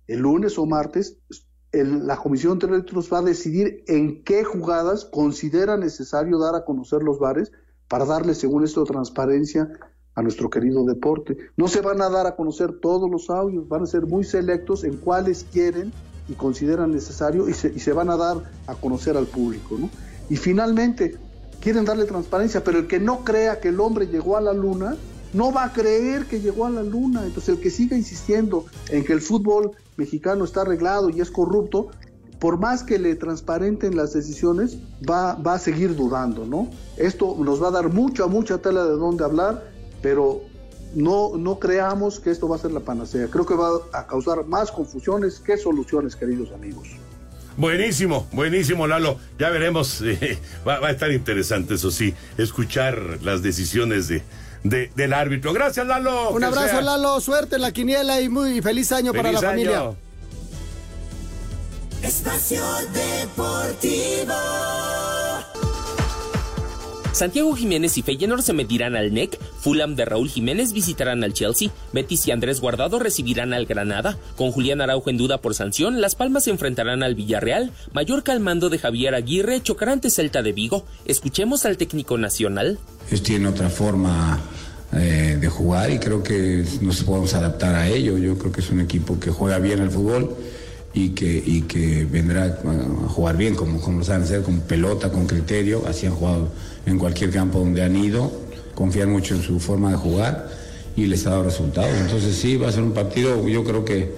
[SPEAKER 30] el lunes o martes, la Comisión de Árbitros va a decidir en qué jugadas considera necesario dar a conocer los bares para darle, según esto, transparencia a nuestro querido deporte. No se van a dar a conocer todos los audios, van a ser muy selectos en cuáles quieren y consideran necesario y se, y se van a dar a conocer al público. ¿no? Y finalmente, quieren darle transparencia, pero el que no crea que el hombre llegó a la luna, no va a creer que llegó a la luna. Entonces el que siga insistiendo en que el fútbol mexicano está arreglado y es corrupto, por más que le transparenten las decisiones, va, va a seguir dudando, ¿no? Esto nos va a dar mucha, mucha tela de dónde hablar, pero no, no creamos que esto va a ser la panacea. Creo que va a causar más confusiones que soluciones, queridos amigos.
[SPEAKER 7] Buenísimo, buenísimo, Lalo. Ya veremos, eh, va, va, a estar interesante, eso sí, escuchar las decisiones de, de, del árbitro. Gracias, Lalo.
[SPEAKER 8] Un abrazo, sea. Lalo. Suerte en la quiniela y muy feliz año
[SPEAKER 7] feliz
[SPEAKER 8] para la
[SPEAKER 7] año.
[SPEAKER 8] familia.
[SPEAKER 13] Espacio Deportivo.
[SPEAKER 23] Santiago Jiménez y Feyenoord se medirán al NEC, Fulham de Raúl Jiménez visitarán al Chelsea, Betis y Andrés Guardado recibirán al Granada, con Julián Araujo en duda por sanción, Las Palmas se enfrentarán al Villarreal, Mallorca al mando de Javier Aguirre chocará ante Celta de Vigo. Escuchemos al técnico nacional.
[SPEAKER 31] Ellos tienen otra forma eh, de jugar y creo que nos podemos adaptar a ello. Yo creo que es un equipo que juega bien el fútbol y que, y que vendrá a jugar bien, como, como lo saben hacer, con pelota, con criterio, así han jugado en cualquier campo donde han ido, confían mucho en su forma de jugar y les ha dado resultados. Entonces sí, va a ser un partido, yo creo que,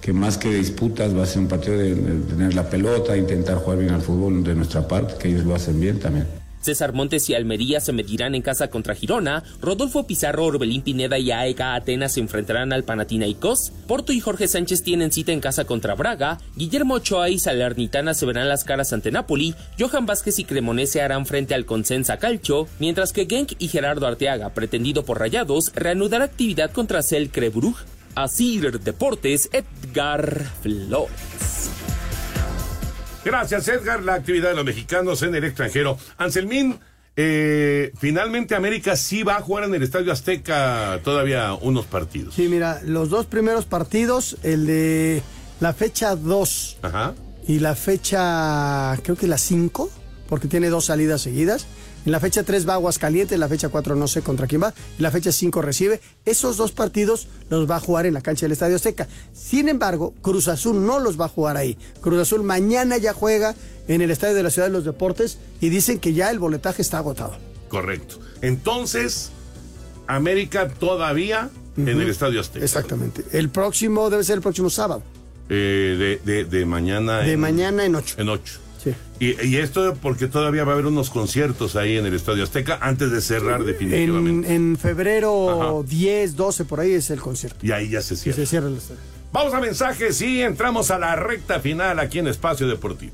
[SPEAKER 31] que más que disputas, va a ser un partido de, de tener la pelota, intentar jugar bien al fútbol de nuestra parte, que ellos lo hacen bien también.
[SPEAKER 23] César Montes y Almería se medirán en casa contra Girona, Rodolfo Pizarro, Orbelín Pineda y AEK Atenas se enfrentarán al Panathinaikos, Porto y Jorge Sánchez tienen cita en casa contra Braga, Guillermo Ochoa y Salernitana se verán las caras ante Napoli, Johan Vázquez y Cremonese harán frente al Consensa Calcio, mientras que Genk y Gerardo Arteaga, pretendido por Rayados, reanudará actividad contra Celcre Brugge. Asir Deportes, Edgar Flores.
[SPEAKER 7] Gracias, Edgar. La actividad de los mexicanos en el extranjero. Anselmín, eh, finalmente América sí va a jugar en el Estadio Azteca todavía unos partidos.
[SPEAKER 8] Sí, mira, los dos primeros partidos, el de la fecha 2
[SPEAKER 7] Ajá.
[SPEAKER 8] y la fecha, creo que la 5, porque tiene dos salidas seguidas. En la fecha 3 va Aguascalientes, en la fecha 4 no sé contra quién va, en la fecha 5 recibe. Esos dos partidos los va a jugar en la cancha del Estadio Azteca. Sin embargo, Cruz Azul no los va a jugar ahí. Cruz Azul mañana ya juega en el Estadio de la Ciudad de los Deportes y dicen que ya el boletaje está agotado.
[SPEAKER 7] Correcto. Entonces, América todavía uh -huh. en el Estadio Azteca.
[SPEAKER 8] Exactamente. El próximo debe ser el próximo sábado.
[SPEAKER 7] Eh, de, de, de, mañana.
[SPEAKER 8] De en, mañana en 8.
[SPEAKER 7] En 8.
[SPEAKER 8] Sí.
[SPEAKER 7] Y, y, esto porque todavía va a haber unos conciertos ahí en el Estadio Azteca antes de cerrar definitivamente.
[SPEAKER 8] En, en febrero Ajá. 10, 12, por ahí es el concierto.
[SPEAKER 7] Y ahí ya se cierra.
[SPEAKER 8] Y se cierra el estadio.
[SPEAKER 7] Vamos a mensajes y entramos a la recta final aquí en Espacio Deportivo.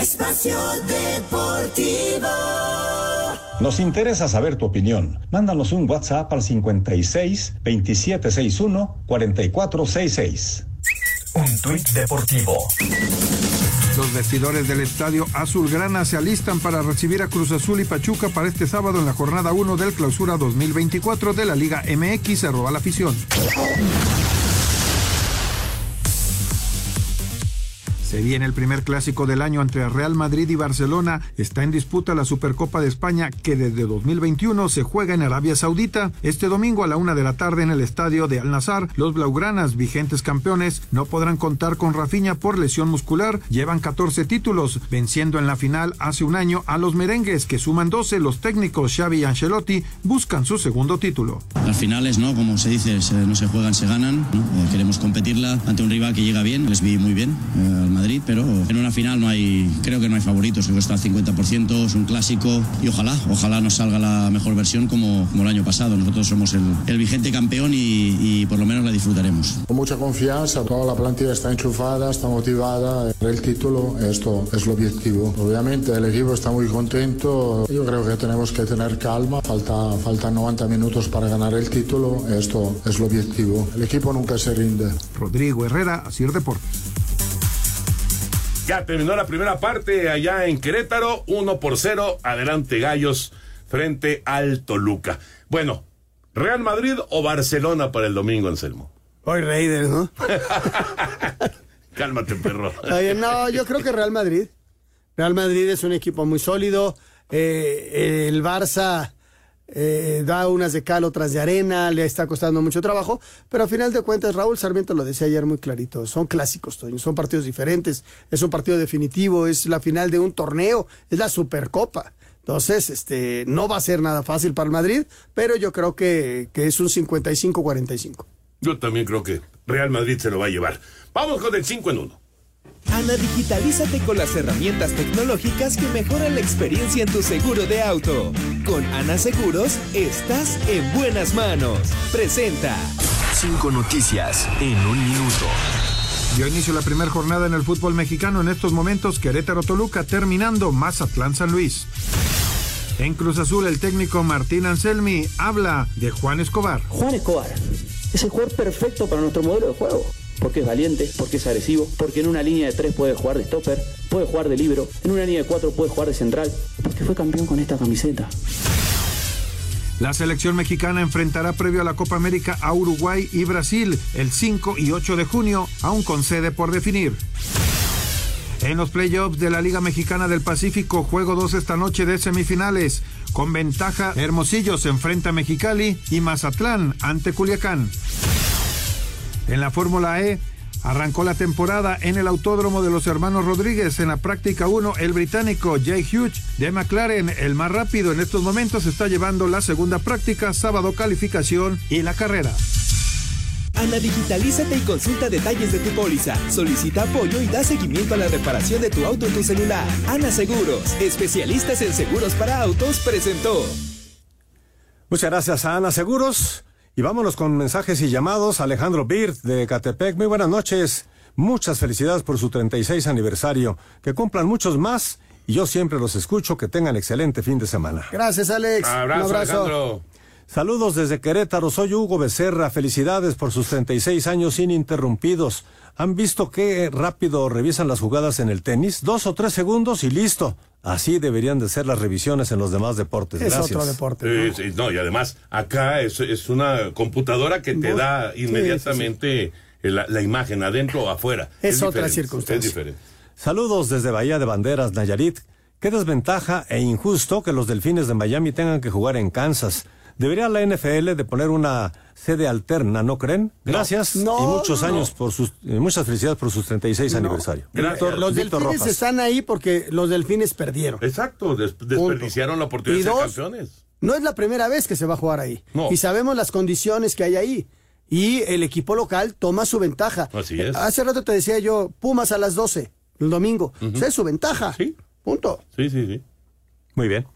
[SPEAKER 13] Espacio Deportivo.
[SPEAKER 21] Nos interesa saber tu opinión. Mándanos un WhatsApp al 56 2761 4466.
[SPEAKER 14] Un tuit deportivo.
[SPEAKER 1] Los vestidores del estadio Azulgrana se alistan para recibir a Cruz Azul y Pachuca para este sábado en la jornada 1 del clausura 2024 de la Liga MX. Se roba la afición. Se viene el primer clásico del año entre Real Madrid y Barcelona. Está en disputa la Supercopa de España que desde 2021 se juega en Arabia Saudita. Este domingo a la una de la tarde en el estadio de Al Nazar, los Blaugranas, vigentes campeones, no podrán contar con Rafinha por lesión muscular. Llevan 14 títulos, venciendo en la final hace un año a los merengues que suman 12. Los técnicos Xavi y Ancelotti buscan su segundo título.
[SPEAKER 32] Las finales, ¿no? Como se dice, no se juegan, se ganan. Eh, queremos competirla ante un rival que llega bien. Les vi muy bien eh, Madrid, pero en una final no hay, creo que no hay favoritos. Creo que está al 50%, es un clásico y ojalá, ojalá nos salga la mejor versión como, como el año pasado. Nosotros somos el, el vigente campeón y, y por lo menos la disfrutaremos.
[SPEAKER 33] Con mucha confianza, toda la plantilla está enchufada, está motivada. El título, esto es el objetivo. Obviamente el equipo está muy contento. Yo creo que tenemos que tener calma. Falta, faltan 90 minutos para ganar el título. Esto es el objetivo. El equipo nunca se rinde.
[SPEAKER 1] Rodrigo Herrera, Asir Deportes.
[SPEAKER 7] Ya terminó la primera parte allá en Querétaro, 1 por 0, adelante Gallos frente al Toluca. Bueno, Real Madrid o Barcelona para el domingo, Anselmo.
[SPEAKER 8] Hoy Raiders, ¿no?
[SPEAKER 7] Cálmate, perro.
[SPEAKER 8] Oye, no, yo creo que Real Madrid. Real Madrid es un equipo muy sólido. Eh, el Barça eh, da unas de cal, otras de arena, le está costando mucho trabajo, pero a final de cuentas, Raúl Sarmiento lo decía ayer muy clarito, son clásicos, son partidos diferentes, es un partido definitivo, es la final de un torneo, es la Supercopa. Entonces, este, no va a ser nada fácil para el Madrid, pero yo creo que, que es un 55-45.
[SPEAKER 7] Yo también creo que Real Madrid se lo va a llevar. Vamos con el 5 en 1.
[SPEAKER 12] Ana, digitalízate con las herramientas tecnológicas que mejoran la experiencia en tu seguro de auto. Con Ana Seguros, estás en buenas manos. Presenta.
[SPEAKER 34] Cinco noticias en un minuto.
[SPEAKER 1] Dio inicio la primera jornada en el fútbol mexicano en estos momentos Querétaro Toluca terminando Mazatlán San Luis. En Cruz Azul el técnico Martín Anselmi habla de Juan Escobar.
[SPEAKER 2] Juan Escobar es el jugador perfecto para nuestro modelo de juego. Porque es valiente, porque es agresivo, porque en una línea de tres puede jugar de stopper, puede jugar de libro, en una línea de cuatro puede jugar de central, porque fue campeón con esta camiseta.
[SPEAKER 1] La selección mexicana enfrentará previo a la Copa América a Uruguay y Brasil el 5 y 8 de junio, aún con sede por definir. En los playoffs de la Liga Mexicana del Pacífico, juego 2 esta noche de semifinales. Con ventaja, Hermosillo se enfrenta a Mexicali y Mazatlán ante Culiacán. En la Fórmula E, arrancó la temporada en el Autódromo de los Hermanos Rodríguez. En la práctica 1, el británico Jay Hughes de McLaren, el más rápido en estos momentos, está llevando la segunda práctica, sábado calificación y la carrera.
[SPEAKER 12] Ana, digitalízate y consulta detalles de tu póliza. Solicita apoyo y da seguimiento a la reparación de tu auto en tu celular. Ana Seguros, especialistas en seguros para autos, presentó.
[SPEAKER 15] Muchas gracias a Ana Seguros. Y vámonos con mensajes y llamados. Alejandro Birt de Catepec. Muy buenas noches. Muchas felicidades por su 36 aniversario. Que cumplan muchos más. Y yo siempre los escucho. Que tengan excelente fin de semana.
[SPEAKER 8] Gracias, Alex.
[SPEAKER 7] Abrazo,
[SPEAKER 8] Un abrazo.
[SPEAKER 7] Alejandro.
[SPEAKER 15] Saludos desde Querétaro. Soy Hugo Becerra. Felicidades por sus 36 años ininterrumpidos. ¿Han visto qué rápido revisan las jugadas en el tenis? Dos o tres segundos y listo. Así deberían de ser las revisiones en los demás deportes.
[SPEAKER 8] Es
[SPEAKER 15] Gracias.
[SPEAKER 8] otro deporte.
[SPEAKER 7] Sí, sí, no, y además, acá es, es una computadora que te
[SPEAKER 8] Vos-
[SPEAKER 7] da
[SPEAKER 8] sí,
[SPEAKER 7] inmediatamente La, la imagen, adentro o afuera.
[SPEAKER 8] Es otra
[SPEAKER 7] diferente,
[SPEAKER 8] circunstancia.
[SPEAKER 7] Es diferente.
[SPEAKER 15] Saludos desde Bahía de Banderas, Nayarit. Qué desventaja e injusto que los delfines de Miami tengan que jugar en Kansas. Debería la NFL de poner una sede alterna, ¿no creen? Gracias
[SPEAKER 8] No,
[SPEAKER 15] y muchos
[SPEAKER 8] no, no.
[SPEAKER 15] años por sus eh, muchas felicidades por sus 36 aniversario. Víctor-
[SPEAKER 8] los
[SPEAKER 15] Víctor
[SPEAKER 8] delfines
[SPEAKER 15] Rojas.
[SPEAKER 8] están ahí porque los delfines perdieron.
[SPEAKER 7] Exacto, des- desperdiciaron la oportunidad
[SPEAKER 8] Y
[SPEAKER 7] de ser campeones.
[SPEAKER 8] No es la primera vez que se va a jugar ahí.
[SPEAKER 7] No.
[SPEAKER 8] Y sabemos las condiciones que hay ahí. Y el equipo local toma su ventaja.
[SPEAKER 7] Así es.
[SPEAKER 8] Hace rato te decía yo, Pumas a las 12, el domingo. O sea, es su ventaja.
[SPEAKER 7] Sí.
[SPEAKER 8] Punto.
[SPEAKER 7] Sí, sí, sí.
[SPEAKER 15] Muy bien.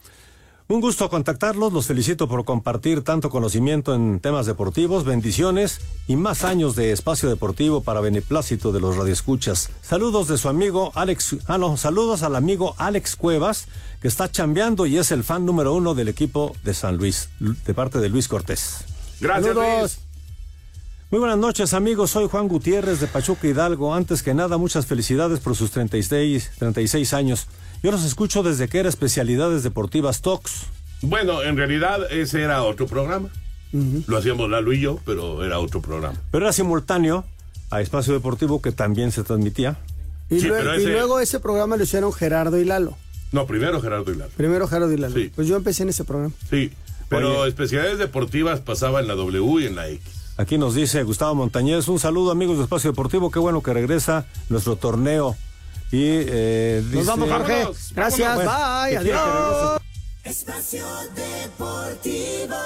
[SPEAKER 15] Un gusto contactarlos, los felicito por compartir tanto conocimiento en temas deportivos, bendiciones y más años de espacio deportivo para beneplácito de los radioescuchas. Saludos de su amigo Alex, ah no, saludos al amigo Alex Cuevas, que está chambeando y es el fan número uno del equipo de San Luis, de parte de Luis Cortés.
[SPEAKER 7] Gracias. Luis.
[SPEAKER 15] Muy buenas noches amigos, soy Juan Gutiérrez de Pachuca Hidalgo. Antes que nada, muchas felicidades por sus 36, 36 años. Yo los escucho desde que era especialidades deportivas Tox.
[SPEAKER 7] Bueno, en realidad ese era otro programa. Lo hacíamos Lalo y yo, pero era otro programa.
[SPEAKER 15] Pero era simultáneo a Espacio Deportivo que también se transmitía.
[SPEAKER 8] Y,
[SPEAKER 7] Sí,
[SPEAKER 8] luego ese programa lo hicieron Gerardo y Lalo.
[SPEAKER 7] No, primero Gerardo y Lalo.
[SPEAKER 8] Primero Gerardo y Lalo.
[SPEAKER 7] Sí.
[SPEAKER 8] Pues yo empecé en ese programa.
[SPEAKER 7] Sí, pero especialidades deportivas pasaba en la W y en la X.
[SPEAKER 15] Aquí nos dice Gustavo Montañez, un saludo amigos de Espacio Deportivo, qué bueno que regresa nuestro torneo. Y eh,
[SPEAKER 8] Nos vamos, Jorge.
[SPEAKER 7] Vámonos,
[SPEAKER 8] Gracias, bye, adiós.
[SPEAKER 15] regrese.
[SPEAKER 35] Espacio Deportivo.